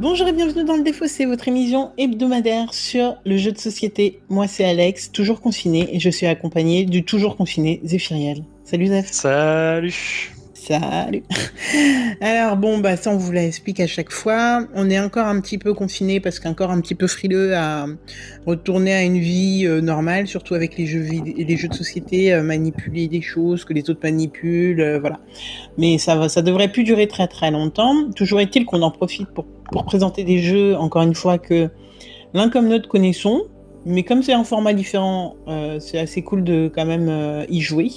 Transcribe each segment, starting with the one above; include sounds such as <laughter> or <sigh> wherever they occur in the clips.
Bonjour et bienvenue dans le Défaussé, votre émission hebdomadaire sur le jeu de société. Moi c'est Alex, toujours confiné, et je suis accompagné du toujours confiné Zéphiriel. Salut Zeph. Salut. Salut. <laughs> Alors bon, bah ça on vous l'explique à chaque fois. On est encore un petit peu confiné parce qu'encore un petit peu frileux à retourner à une vie euh, normale, surtout avec les jeux, les jeux de société, euh, manipuler des choses que les autres manipulent, euh, voilà. Mais ça devrait plus durer très très longtemps. Toujours est-il qu'on en profite pour, pour présenter des jeux, encore une fois, que l'un comme l'autre connaissons, mais comme c'est un format différent, euh, c'est assez cool de quand même euh, y jouer.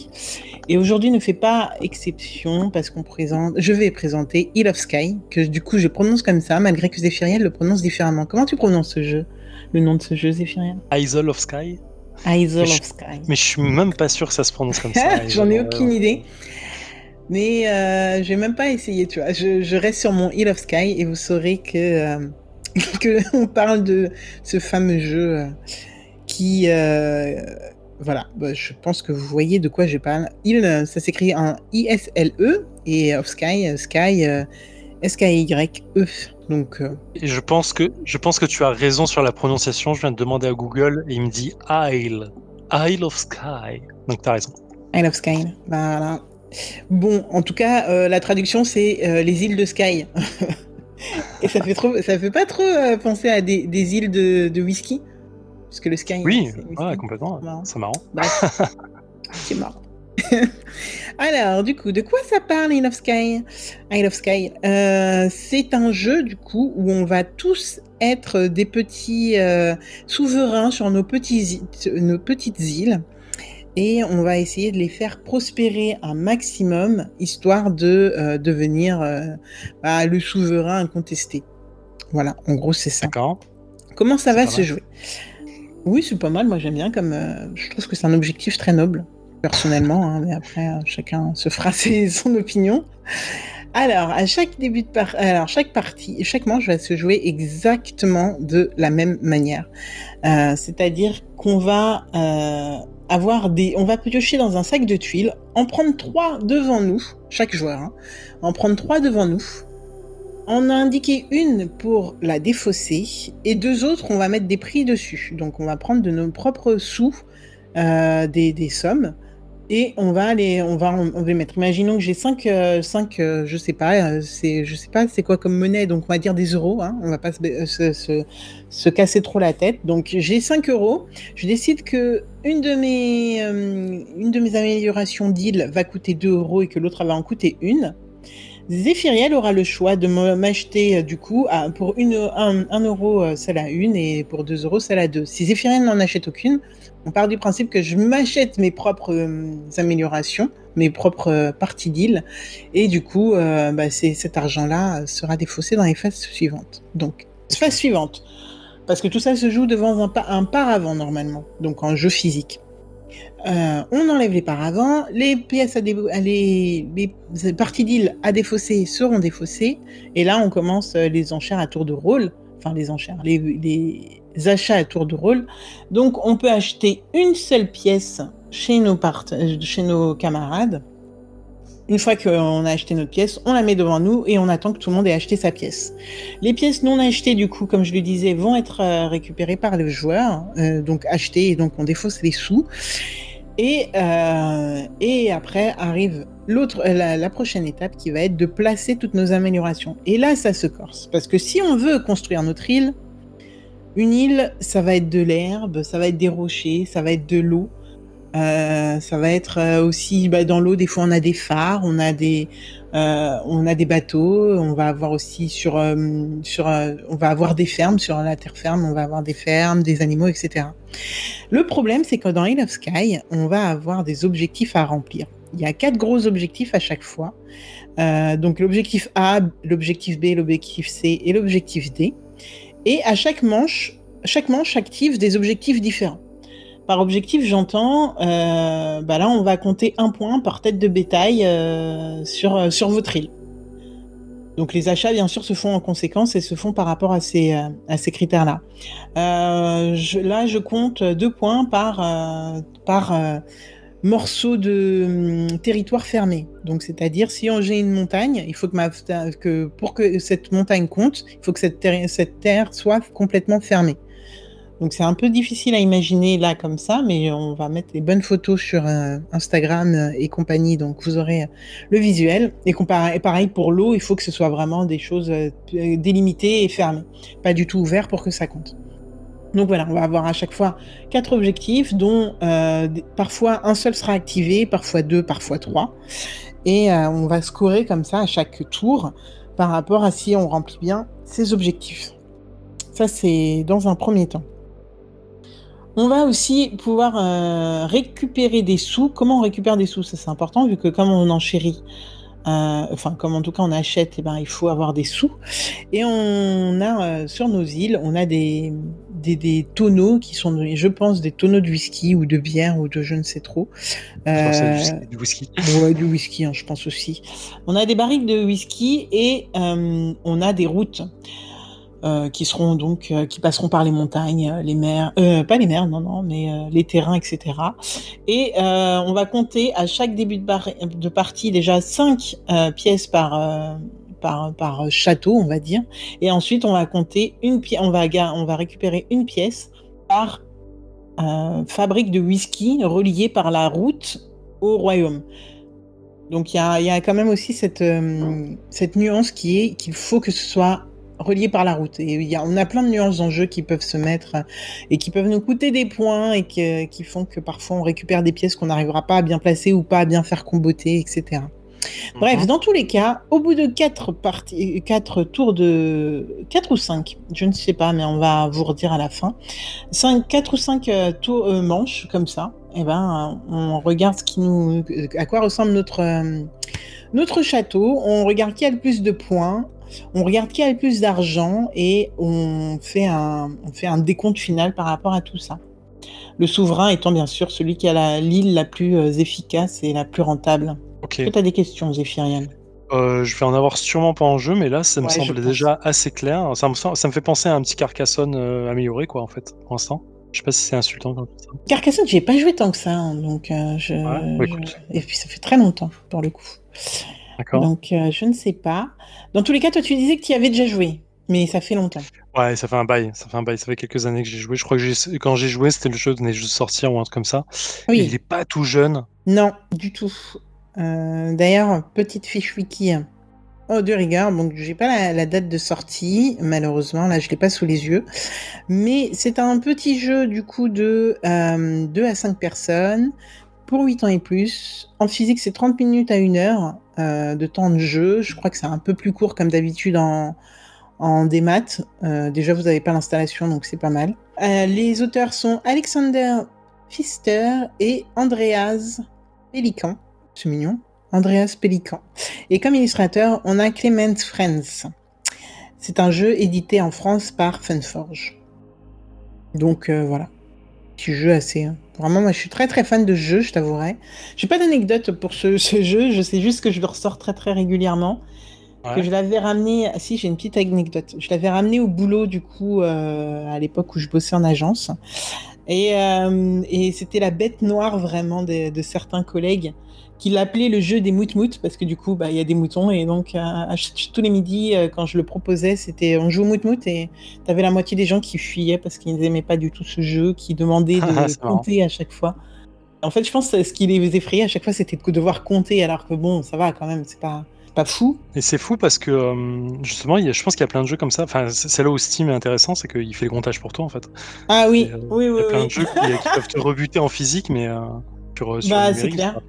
Et aujourd'hui ne fait pas exception parce qu'on présente, je vais présenter Hill of Sky, que du coup je prononce comme ça, malgré que Zéphiriel le prononce différemment. Comment tu prononces ce jeu? Le nom de ce jeu, Zéphiriel Isle of Sky Isle of Sky. Mais je suis même pas sûr que ça se prononce comme ça. <laughs> J'en ai aucune idée. Mais euh, je vais même pas essayer, tu vois. Je, je, reste sur mon Hill of Sky et vous saurez que euh, <laughs> que on parle de ce fameux jeu euh, qui, euh, voilà, bah, je pense que vous voyez de quoi je parle. Il, ça s'écrit en I-S-L-E et of Sky, euh, Sky, S-K-Y-E. Donc, et je pense que je pense que tu as raison sur la prononciation. Je viens de demander à Google et il me dit Isle, Isle of Sky. Donc tu as raison. Isle of Sky. Voilà. Bon, en tout cas, la traduction c'est les îles de Sky. <laughs> Et ça fait trop, ça fait pas trop euh, penser à des, des îles de, de, whisky Parce que le Sky. Oui, ouais, complètement. C'est marrant. C'est marrant. <laughs> <laughs> Alors, du coup, de quoi ça parle Isle of Sky? Isle of Sky, euh, c'est un jeu, du coup, où on va tous être des petits euh, souverains sur nos, petits, nos petites îles et on va essayer de les faire prospérer un maximum, histoire de euh, devenir bah, le souverain incontesté. Voilà, en gros c'est ça. D'accord. Comment ça va se jouer? Oui, c'est pas mal, moi j'aime bien, comme euh, je trouve que c'est un objectif très noble, personnellement, hein, mais après chacun se fera <laughs> ses, son opinion. Alors, à chaque début de par... alors chaque partie, chaque manche va se jouer exactement de la même manière. C'est-à-dire qu'on va avoir des, on va piocher dans un sac de tuiles, en prendre trois devant nous, chaque joueur, hein, en prendre trois devant nous. On a indiqué une pour la défausser et deux autres, on va mettre des prix dessus. Donc on va prendre de nos propres sous euh, des, sommes et on va aller, on va, on va mettre. Imaginons que j'ai 5, euh, 5 euh, je sais pas, euh, c'est, je sais pas, c'est quoi comme monnaie, donc on va dire des euros. Hein, on va pas se, se, se, se, casser trop la tête. Donc j'ai 5 euros. Je décide que une de mes, une de mes améliorations d'île va coûter 2 euros et que l'autre va en coûter une. Zéphiriel aura le choix de m'acheter euh, du coup à, pour 1 euro euh, celle à une et pour 2 euros celle à deux. Si Zéphiriel n'en achète aucune, on part du principe que je m'achète mes propres euh, améliorations, mes propres euh, parties d'île, et du coup, euh, bah, cet argent-là sera défaussé dans les phases suivantes. Donc, phase suivante, parce que tout ça se joue devant un, un paravent normalement, donc en jeu physique. Euh, on enlève les paravents, les pièces à, les, parties d'île à défausser seront défaussées, et là on commence les enchères à tour de rôle, enfin les enchères, les, achats à tour de rôle. Donc on peut acheter une seule pièce chez nos, camarades. Une fois qu'on a acheté notre pièce, on la met devant nous et on attend que tout le monde ait acheté sa pièce. Les pièces non achetées, du coup, comme je le disais, vont être euh, récupérées par le joueur, euh, donc achetées, et donc on défausse les sous. Et, euh, et après arrive la, la, prochaine étape qui va être de placer toutes nos améliorations. Et là, ça se corse. Parce que si on veut construire notre île, une île, ça va être de l'herbe, ça va être des rochers, ça va être de l'eau. Euh, ça va être euh, aussi bah, dans l'eau. Des fois, on a des phares, on a des, euh, on a des bateaux. On va avoir aussi sur, euh, sur, euh, on va avoir des fermes sur la terre ferme. On va avoir des fermes, des animaux, etc. Le problème, c'est que dans Hill of Sky, on va avoir des objectifs à remplir. Il y a quatre gros objectifs à chaque fois. donc l'objectif A, l'objectif B, l'objectif C et l'objectif D. Et à chaque manche, chaque manche active des objectifs différents. Objectif, j'entends, euh, bah là, on va compter un point par tête de bétail euh, sur, euh, sur votre île. Donc les achats, bien sûr, se font en conséquence et se font par rapport à ces, à ces critères-là. Là, je compte deux points par, par morceaux de hum, territoire fermé. Donc, c'est-à-dire, si j'ai une montagne, il faut que, pour que cette montagne compte, il faut que cette terre soit complètement fermée. Donc, c'est un peu difficile à imaginer là comme ça, mais on va mettre les bonnes photos sur euh, Instagram euh, et compagnie. Donc, vous aurez le visuel. Et, pareil pour l'eau, il faut que ce soit vraiment des choses euh, délimitées et fermées, pas du tout ouvert pour que ça compte. Donc voilà, on va avoir à chaque fois quatre objectifs, dont euh, parfois un seul sera activé, parfois deux, parfois trois. Et euh, on va scorer comme ça à chaque tour par rapport à si on remplit bien ces objectifs. Ça, c'est dans un premier temps. On va aussi pouvoir euh, récupérer des sous. Comment on récupère des sous? Ça, c'est important vu que comme on enchérit euh, enfin comme en tout cas on achète, eh ben, il faut avoir des sous. Et on a euh, sur nos îles, on a des, des, tonneaux qui sont, je pense, des tonneaux de whisky ou de bière ou de je ne sais trop. Euh, du whisky. Ouais, du whisky, hein, je pense aussi. On a des barriques de whisky et on a des routes. Euh, euh, qui passeront par les montagnes, euh, les mers, pas les mers, non non, mais les terrains, etc. Et on va compter à chaque début de, partie déjà cinq pièces par par, par château, on va dire. Et ensuite, on va compter une pièce, on va, récupérer une pièce par fabrique de whisky reliée par la route au royaume. Donc il y a, quand même aussi cette, cette nuance qui est qu'il faut que ce soit relié par la route. Et y a, on a plein de nuances en jeu qui peuvent se mettre et qui peuvent nous coûter des points et qui, font que parfois on récupère des pièces qu'on n'arrivera pas à bien placer ou pas à bien faire comboter, etc. Bref, mhm. dans tous les cas, au bout de quatre parties, quatre tours de quatre ou cinq, je ne sais pas, mais on va vous redire à la fin, cinq, quatre ou cinq euh, tours euh, manches comme ça. Et eh ben, on regarde ce qui nous, à quoi ressemble notre euh, notre château. On regarde qui a le plus de points on regarde qui a le plus d'argent et on fait, un, on fait un décompte final par rapport à tout ça. Le souverain étant bien sûr celui qui a l'île la, plus euh, efficace et la plus rentable. Est-ce que tu as des questions, Zéphiriel euh, je vais en avoir sûrement pas en jeu, mais là, ça me semble déjà assez clair. Ça me, ça me fait penser à un petit Carcassonne euh, amélioré, quoi, en fait, pour l'instant. Je sais pas si c'est insultant comme ça. Carcassonne, j'ai pas joué tant que ça, hein, donc je, bah, Et puis ça fait très longtemps, pour le coup. Donc, euh, je ne sais pas. Dans tous les cas, toi, tu disais que tu y avais déjà joué, mais ça fait longtemps. Ouais, ça fait un bail. Ça fait un bail. Ça fait quelques années que j'ai joué. Je crois que quand j'ai joué, c'était le jeu venait juste de sortir ou un truc comme ça. Oui. il est pas tout jeune. Non, du tout. Euh, d'ailleurs, petite fiche wiki. Oh, de rigueur, donc j'ai pas la, date de sortie, malheureusement, là je l'ai pas sous les yeux. Mais c'est un petit jeu du coup de euh, 2 à 5 personnes pour 8 ans et plus. En physique, c'est 30 minutes à 1 heure euh, de temps de jeu. Je crois que c'est un peu plus court comme d'habitude en, en démat. Euh, déjà, vous n'avez pas l'installation, donc c'est pas mal. Euh, les auteurs sont Alexander Pfister et Andreas Pelican. C'est mignon. Andreas Pelican. Et comme illustrateur, on a Clement Friends. C'est un jeu édité en France par Funforge. Donc voilà. Petit jeu assez hein. Vraiment, moi, je suis très très fan de ce jeu, je t'avouerai. J'ai pas d'anecdote pour ce, jeu, je sais juste que je le ressors très très régulièrement. Que je l'avais ramené. Ah, si, j'ai une petite anecdote. Je l'avais ramené au boulot, du coup, euh, à l'époque où je bossais en agence. Et, euh, et c'était la bête noire vraiment de, de certains collègues qui l'appelait le jeu des moutmout parce que du coup, bah, il y a des moutons et donc tous les midis, euh, quand je le proposais, c'était on joue au moutmout et tu avais la moitié des gens qui fuyaient parce qu'ils n'aimaient pas du tout ce jeu, qui demandaient <laughs> de compter à chaque fois. En fait, je pense que ce qui les effrayait à chaque fois, c'était de devoir compter alors que bon, ça va quand même, c'est pas pas fou. Et c'est fou parce que euh, justement, il y a, je pense qu'il y a plein de jeux comme ça. Enfin, c'est là où Steam est intéressant, c'est qu'il fait le comptage pour toi en fait. Ah oui, oui, oui. Il y a plein de jeux qui, peuvent te rebuter en physique, mais euh, sur, sur bah, c'est clair.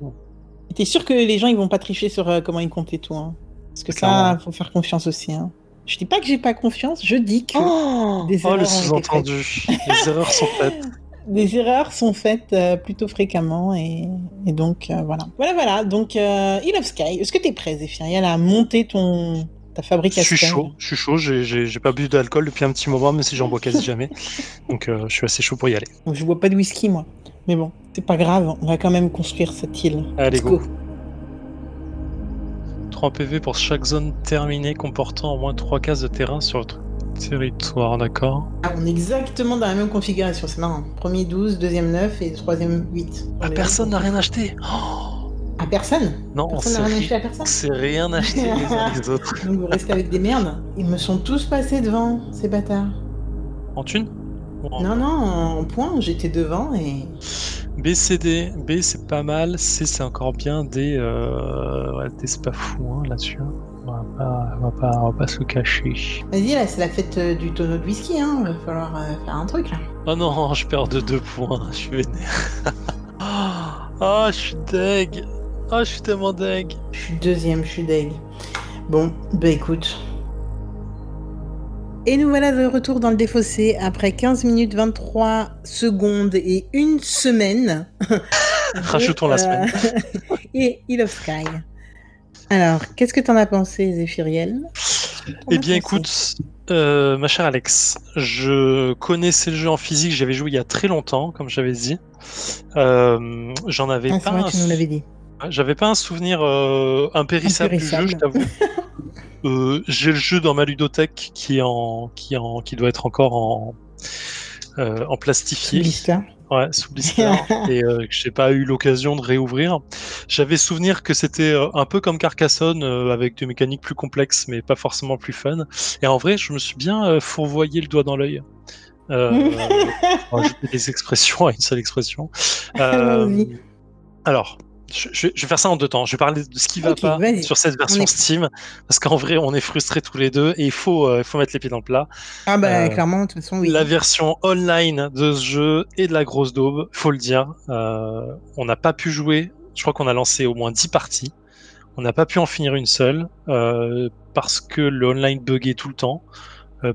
T'es sûr que les gens ils vont pas tricher sur euh, comment ils comptent et tout hein? Parce que ça, faut faire confiance aussi. Hein. Je dis pas que j'ai pas confiance, je dis que oh des oh, le sous-entendu. les erreurs sont faites. <laughs> Des erreurs sont faites euh, plutôt fréquemment et, donc euh, voilà. Voilà, voilà. Donc, Hill of Sky, est-ce que tu es prêt, Zéphiriel, à monter ton, ta fabrication Je suis chaud, je suis chaud. J'ai pas bu d'alcool depuis un petit moment, même si j'en bois quasi jamais. <laughs> Donc, je suis assez chaud pour y aller. je bois pas de whisky, moi. Mais bon, c'est pas grave, on va quand même construire cette île. Allez, go. 3 PV pour chaque zone terminée comportant au moins 3 cases de terrain sur Territoire, d'accord. Ah, on est exactement dans la même configuration, c'est marrant. Premier 12, deuxième 9 et troisième 8. Ah, personne n'a rien acheté À personne Non, Personne n'a rien acheté à personne C'est rien acheté les uns les <laughs> autres. Donc vous restez avec des merdes. Ils me sont tous passés devant, ces bâtards. En thune? Non, non, en point, j'étais devant et. B, C, D. B, c'est pas mal. C, c'est encore bien. D, euh... ouais, D c'est pas fou hein, là-dessus. hein. On va pas, on va pas, on va pas se cacher. Vas-y, là, c'est la fête euh, du tonneau de whisky, hein. Va falloir euh, faire un truc, là. Oh non, <laughs> je perds de deux points. Je suis vénère. Ah, <laughs> je suis deg. Ah, je suis tellement deg. Je suis deuxième, je suis deg. Bon, bah écoute. Et nous voilà de retour dans le défaussé après 15 minutes 23 secondes et une semaine. <laughs> Rajoutons la semaine. <laughs> et Hill of Sky. Alors, qu'est-ce que t'en as pensé, Zéphiriel? Eh bien, écoute, euh, ma chère Alex, je connaissais le jeu en physique, j'avais joué il y a très longtemps, comme j'avais dit. Euh, J'en avais Ah, pas. vrai, un tu nous l'avais dit. J'avais pas un souvenir euh, impérissable, du jeu, je t'avoue. <laughs> Euh, J'ai le jeu dans ma ludothèque qui est en, qui est en, qui doit être encore en, euh, en plastifié, Blister. ouais, sous blister, <laughs> et euh, que j'ai pas eu l'occasion de réouvrir. J'avais souvenir que c'était euh, un peu comme Carcassonne euh, avec des mécaniques plus complexes, mais pas forcément plus fun. Et en vrai, je me suis bien fourvoyé le doigt dans l'œil. Euh, <laughs> des expressions à une seule expression. Alors, je, vais faire ça en deux temps. Je vais parler de ce qui va Ok, pas sur cette version est- Steam, parce qu'en vrai, on est frustrés tous les deux et il faut, euh, faut mettre les pieds dans le plat. Ah bah Euh, clairement, de toute façon, oui. La version online de ce jeu est de la grosse daube, faut le dire. Euh, on n'a pas pu jouer. Je crois qu'on a lancé au moins 10 parties. On n'a pas pu en finir une seule parce que le online buguait tout le temps.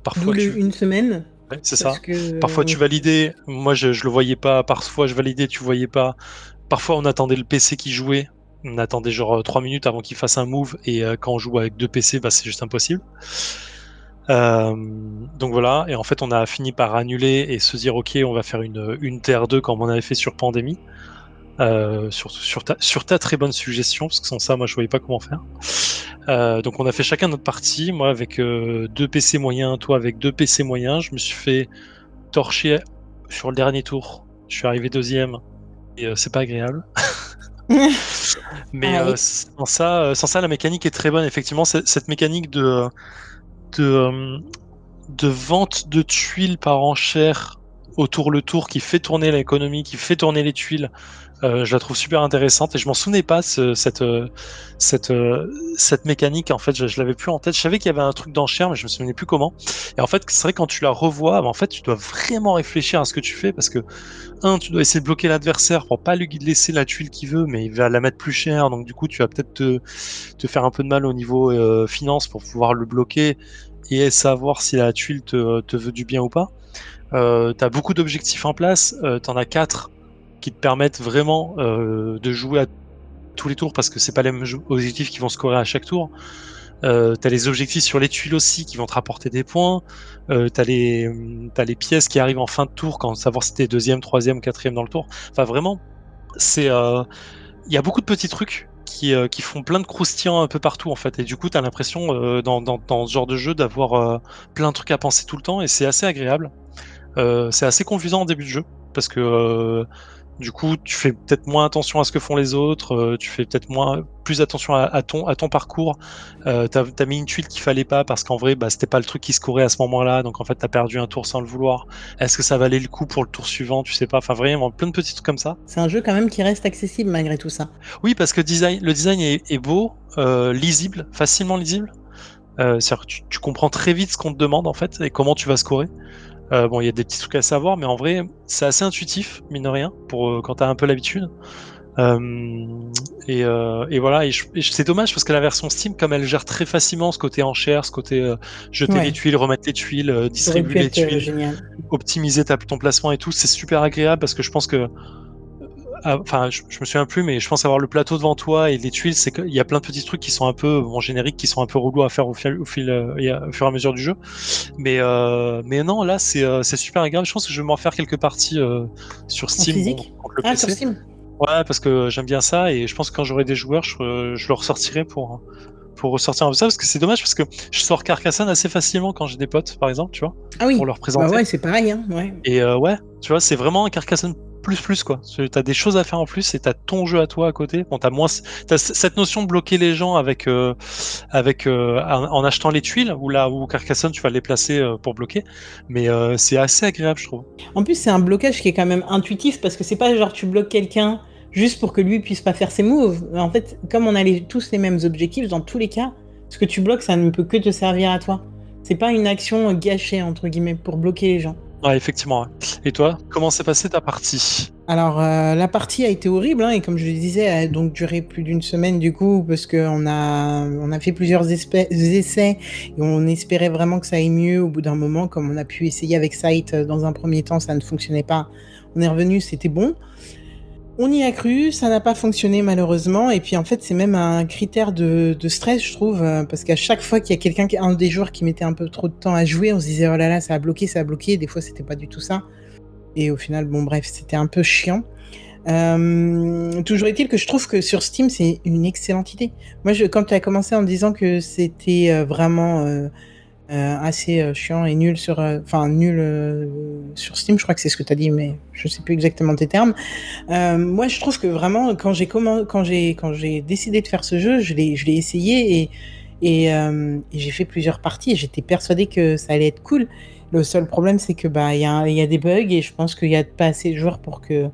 Parfois, tu... une semaine. Ouais, c'est ça. que- Parfois tu validais, moi je, je le voyais pas, parfois je validais, tu voyais pas. Parfois on attendait le PC qui jouait, on attendait genre 3 minutes avant qu'il fasse un move et euh, quand on joue avec deux PC, bah, c'est juste impossible. Euh, donc voilà, et en fait on a fini par annuler et se dire ok on va faire une, une TR2 comme on avait fait sur Pandémie. Euh, sur, ta, très bonne suggestion, parce que sans ça moi je voyais pas comment faire. Euh, donc on a fait chacun notre partie, moi avec euh, deux PC moyens, toi avec deux PC moyens, je me suis fait torcher sur le dernier tour. Je suis arrivé deuxième et euh, c'est pas agréable. <laughs> Mais Ah oui. euh, sans ça, euh, sans ça, la mécanique est très bonne. Effectivement, cette mécanique de de, de vente de tuiles par enchère autour le tour qui fait tourner l'économie, qui fait tourner les tuiles, euh, je la trouve super intéressante et je m'en souvenais pas ce- cette euh, cette euh, cette mécanique. En fait, je, je l'avais plus en tête. Je savais qu'il y avait un truc d'enchère, mais je me souvenais plus comment. Et en fait, c'est vrai quand tu la revois, bah, en fait, tu dois vraiment réfléchir à ce que tu fais parce que un, tu dois essayer de bloquer l'adversaire pour pas lui laisser la tuile qu'il veut, mais il va la mettre plus cher. Donc du coup, tu vas peut-être te, te faire un peu de mal au niveau euh, finance pour pouvoir le bloquer et savoir si la tuile te, te veut du bien ou pas. Euh, tu as beaucoup d'objectifs en place. Euh, tu en as quatre qui te permettent vraiment euh, de jouer à tous les tours parce que c'est pas les mêmes objectifs qui vont scorer à chaque tour. Euh, t'as les objectifs sur les tuiles aussi qui vont te rapporter des points. Euh, t'as les t'as les pièces qui arrivent en fin de tour quand savoir si t'es deuxième, troisième, quatrième dans le tour. Enfin vraiment, c'est euh, il y a beaucoup de petits trucs qui, euh, qui font plein de croustillants un peu partout en fait. Et du coup, t'as l'impression dans, dans, dans ce genre de jeu d'avoir plein de trucs à penser tout le temps et c'est assez agréable. C'est assez confusant en début de jeu parce que du coup, tu fais peut-être moins attention à ce que font les autres, euh, tu fais peut-être moins plus attention à, à ton à ton parcours. Euh, t'as as mis une tuile qu'il fallait pas parce qu'en vrai, bah, c'était pas le truc qui scorait à ce moment-là, donc en fait, t'as perdu un tour sans le vouloir. Est-ce que ça valait le coup pour le tour suivant? Tu sais pas. Enfin, vraiment, plein de petits trucs comme ça. C'est un jeu quand même qui reste accessible malgré tout ça. Oui, parce que design, le design est, est beau, euh, lisible, facilement lisible. Euh, C'est-à-dire que tu, tu comprends très vite ce qu'on te demande en fait et comment tu vas scorer. Euh, bon, il y a des petits trucs à savoir, mais en vrai, c'est assez intuitif, mine de rien, pour euh, quand t'as un peu l'habitude. Euh, et, euh, et voilà, et, et c'est dommage parce que la version Steam, comme elle gère très facilement ce côté enchère, ce côté euh, jeter Ouais. les tuiles, remettre les tuiles, euh, distribuer les tuiles, génial. optimiser ta, ton placement et tout, c'est super agréable parce que je pense que enfin, je, je me souviens plus, mais je pense avoir le plateau devant toi et les tuiles, c'est qu'il y a plein de petits trucs qui sont un peu en générique, qui sont un peu relous à faire au fil, au, fil, euh, et à- au fur et à mesure du jeu. Mais, euh, mais non, là, c'est euh, c'est super agréable. Je pense que je vais m'en faire quelques parties euh, sur Steam bon, le Ah, PC. sur Steam Ouais, parce que j'aime bien ça et je pense que quand j'aurai des joueurs, je, je le ressortirai pour, pour ressortir un peu ça, parce que c'est dommage, parce que je sors Carcassonne assez facilement quand j'ai des potes, par exemple, tu vois, Ah oui. pour leur Bah présenter. ouais, c'est pareil, hein. Ouais. Et euh, ouais, tu vois, c'est vraiment un Carcassonne plus plus quoi. Tu as des choses à faire en plus et t'as ton jeu à toi à côté. Bon, t'as moins, t'as c- cette notion de bloquer les gens avec euh, avec euh, en, achetant les tuiles ou là où Carcassonne tu vas les placer euh, pour bloquer. Mais c'est assez agréable, je trouve. En plus, c'est un blocage qui est quand même intuitif parce que c'est pas genre tu bloques quelqu'un juste pour que lui puisse pas faire ses moves. En fait, comme on a les- tous les mêmes objectifs, dans tous les cas, ce que tu bloques, ça ne peut que te servir à toi. C'est pas une action gâchée, entre guillemets, pour bloquer les gens. Ouais, effectivement. Et toi, comment s'est passée ta partie Alors, euh, la partie a été horrible, hein, et comme je le disais, elle a donc duré plus d'une semaine du coup, parce qu'on a, on a fait plusieurs essais, et on espérait vraiment que ça aille mieux au bout d'un moment, comme on a pu essayer avec Sight euh, dans un premier temps, ça ne fonctionnait pas. On est revenu, c'était bon. On y a cru, ça n'a pas fonctionné malheureusement, et puis en fait c'est même un critère de, stress je trouve, euh, parce qu'à chaque fois qu'il y a quelqu'un, un des joueurs qui mettait un peu trop de temps à jouer, on se disait oh là là ça a bloqué, ça a bloqué, des fois c'était pas du tout ça. Et au final, bon, bref, c'était un peu chiant. Euh, toujours est-il que je trouve que sur Steam, c'est une excellente idée. Moi, quand tu as commencé en me disant que c'était euh, vraiment assez euh, chiant et nul sur, euh, enfin nul euh, sur Steam, je crois que c'est ce que tu as dit, mais je sais plus exactement tes termes. Euh, moi, je trouve que vraiment, quand j'ai quand j'ai, quand j'ai décidé de faire ce jeu, je l'ai, je l'ai essayé et et, euh, j'ai fait plusieurs parties et j'étais persuadée que ça allait être cool. Le seul problème, c'est que bah il y a, y a des bugs et je pense qu'il y a pas assez de joueurs pour que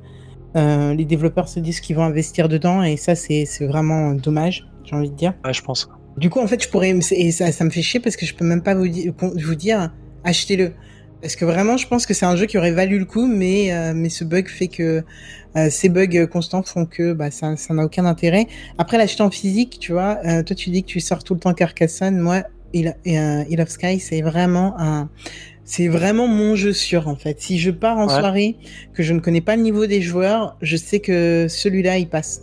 euh, les développeurs se disent qu'ils vont investir dedans et ça c'est vraiment dommage, j'ai envie de dire. Je pense. Du coup, en fait, je pourrais et ça ça me fait chier parce que je peux même pas vous dire vous dire achetez-le parce que vraiment, je pense que c'est un jeu qui aurait valu le coup, mais euh, mais ce bug fait que euh, ces bugs constants font que bah ça ça n'a aucun intérêt. Après l'acheter en physique, tu vois, euh, toi tu dis que tu sors tout le temps Carcassonne, moi Hill, euh, Hill of Sky, c'est vraiment un c'est vraiment mon jeu sûr en fait. Si je pars en Ouais. soirée, que je ne connais pas le niveau des joueurs, je sais que celui-là il passe.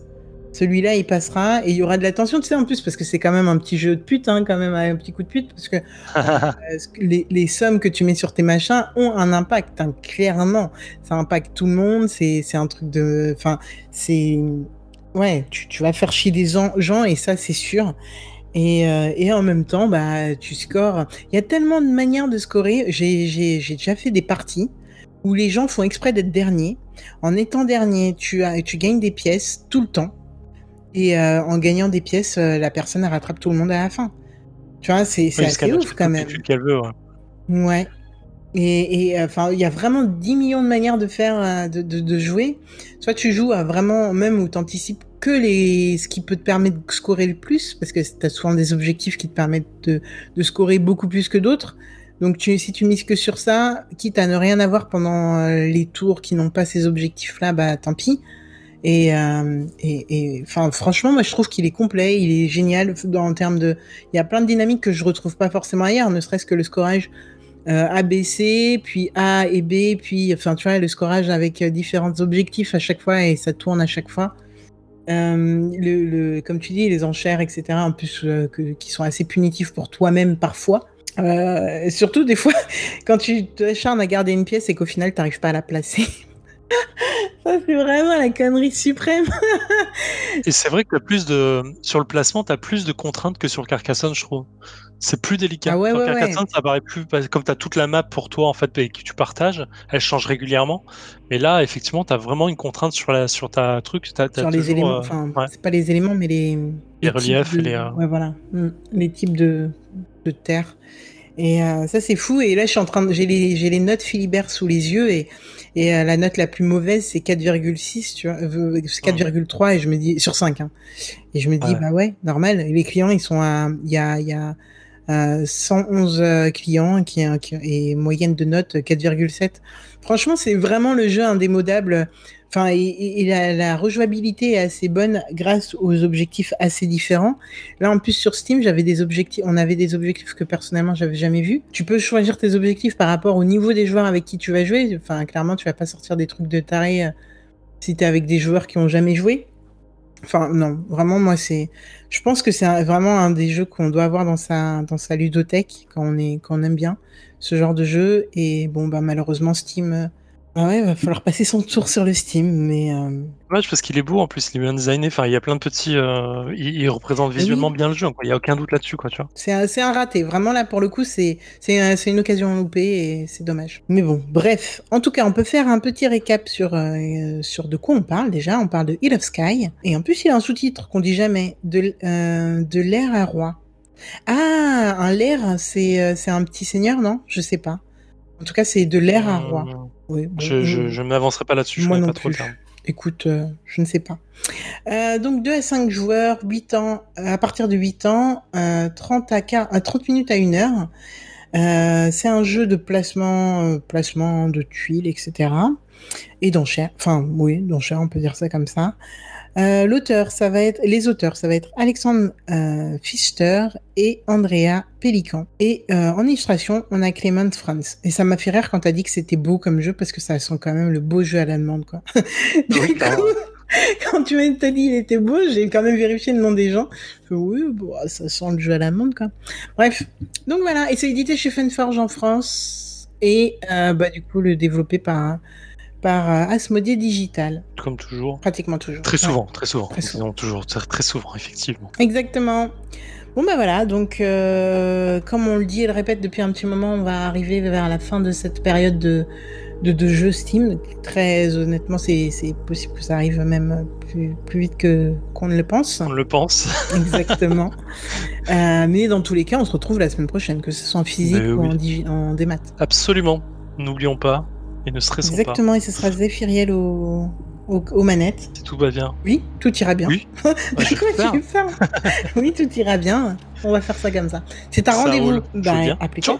Celui-là il passera et il y aura de la tension, tu sais en plus parce que c'est quand même un petit jeu de pute, hein, quand même un petit coup de pute parce que <laughs> euh, les, les sommes que tu mets sur tes machins ont un impact, hein, clairement. Ça impacte tout le monde, c'est un truc de. Enfin, c'est. Ouais, tu, tu vas faire chier des gens, et ça, c'est sûr. Et, euh, et en même temps, bah, tu scores. Il y a tellement de manières de scorer. J'ai déjà fait des parties où les gens font exprès d'être derniers. En étant dernier, tu, as, tu gagnes des pièces tout le temps. Et euh, en gagnant des pièces, euh, la personne rattrape tout le monde à la fin. Tu vois, c'est c'est Oui, assez ouf quand même. tuiles qu'elle veut. ouais. Ouais. Et, et, enfin, il y a vraiment 10 millions de manières de faire, euh, de, de, de jouer. Soit tu joues à vraiment, même où tu anticipes que les, ce qui peut te permettre de scorer le plus, parce que tu as souvent des objectifs qui te permettent de, de scorer beaucoup plus que d'autres. Donc tu, si tu mises que sur ça, quitte à ne rien avoir pendant euh, les tours qui n'ont pas ces objectifs-là, bah tant pis. Et, euh, et, enfin, franchement, moi je trouve qu'il est complet, il est génial en termes de. Il y a plein de dynamiques que je retrouve pas forcément ailleurs, ne serait-ce que le scorage euh, A, B, C, puis A et B, puis enfin tu vois le scorage avec euh, différents objectifs à chaque fois et ça tourne à chaque fois. Euh, le, le, comme tu dis, les enchères, etc. En plus, euh, que, qui sont assez punitifs pour toi-même parfois. Surtout des fois <laughs> quand tu t'acharnes à garder une pièce et qu'au final t'arrives pas à la placer. Ça c'est vraiment la connerie suprême. Et c'est vrai que t'as plus de sur le placement, t'as plus de contraintes que sur Carcassonne, je trouve. C'est plus délicat. Ah ouais, sur ouais, Carcassonne, ouais. ça paraît plus comme t'as toute la map pour toi en fait et que tu partages, elle change régulièrement. Mais là, effectivement, t'as vraiment une contrainte sur la sur ta truc. Sur les éléments, euh, enfin c'est pas les éléments mais les, Les types reliefs, de- les, euh, ouais voilà, Mm. les types de, de terre. Et euh, ça c'est fou. Et là je suis en train de, j'ai les, j'ai les notes Philibert sous les yeux et et euh, la note la plus mauvaise c'est 4,6 tu vois, euh, c'est 4,3 et je me dis sur 5 hein. Et je me dis Ouais. bah ouais normal. Et les clients ils sont à, il y a il y a euh, 111 euh, clients qui, qui et moyenne de note 4,7. Franchement c'est vraiment le jeu indémodable. Enfin, et, la, la rejouabilité est assez bonne grâce aux objectifs assez différents. Là, en plus, sur Steam, j'avais des objectifs, on avait des objectifs que personnellement, j'avais jamais vus. Tu peux choisir tes objectifs par rapport au niveau des joueurs avec qui tu vas jouer. Enfin, clairement, tu vas pas sortir des trucs de taré euh, si t'es avec des joueurs qui ont jamais joué. Enfin, non, vraiment, moi, c'est, je pense que c'est vraiment un des jeux qu'on doit avoir dans sa, dans sa ludothèque quand on est, quand on aime bien ce genre de jeu. Et bon, bah, malheureusement, Steam, euh, Ah ouais, va falloir passer son tour sur le Steam, mais. Euh... parce qu'il est beau en plus, il est bien designé. Enfin, il y a plein de petits. Euh, il, représente visuellement bien le jeu. Il n'y a aucun doute là-dessus, quoi, tu vois. C'est un, un, raté. Vraiment, là, pour le coup, c'est une occasion loupée et c'est dommage. Mais bon, bref. En tout cas, on peut faire un petit récap sur, euh, sur de quoi on parle déjà. On parle de Hill of Sky. Et en plus, il y a un sous-titre qu'on dit jamais de, euh, de l'air à roi. Ah, un l'air, c'est un petit seigneur, non? Je sais pas. En tout cas, c'est de l'air à roi. Je ne m'avancerai pas là-dessus, je non pas trop Écoute, euh, je ne sais pas. Euh, donc 2 à 5 joueurs, 8 ans, à partir de 8 ans, 30 à 30 minutes à 1 heure. Euh, c'est un jeu de placement, placement de tuiles, etc. Et d'enchères. Enfin, oui, d'enchères, on peut dire ça comme ça. Euh, l'auteur, ça va être les auteurs, ça va être Alexandre euh, Fister et Andrea Pellican. Et euh, en illustration, on a Clément Franz. Et ça m'a fait rire quand t'as dit que c'était beau comme jeu parce que ça sent quand même le beau jeu à la demande, quoi. <laughs> du coup, <laughs> quand tu m'as dit il était beau, j'ai quand même vérifié le nom des gens. oui, bon, ça sent le jeu à la demande, quoi. Bref, donc voilà. Et c'est édité chez Funforge en France et bah du coup le développé par par euh, Asmodée Digital. Comme toujours. Pratiquement toujours. Très souvent, très souvent. Très souvent. toujours, très souvent, effectivement. Exactement. Bon ben voilà, donc euh, comme on le dit et le répète depuis un petit moment, on va arriver vers la fin de cette période de, de, de jeu Steam. Très honnêtement, c'est possible que ça arrive même plus, plus vite que qu'on ne le pense. On le pense. <laughs> Exactement. euh, mais dans tous les cas, on se retrouve la semaine prochaine, que ce soit en physique ben ou en, en démat. Absolument. N'oublions pas, et ne stressons Exactement, et ce sera Zéphiriel au, aux manettes. Si tout va bien. Oui, tout ira bien. Oui. <laughs> oui, tout ira bien. On va faire ça comme ça. C'est un rendez-vous. Bah, à plus tard.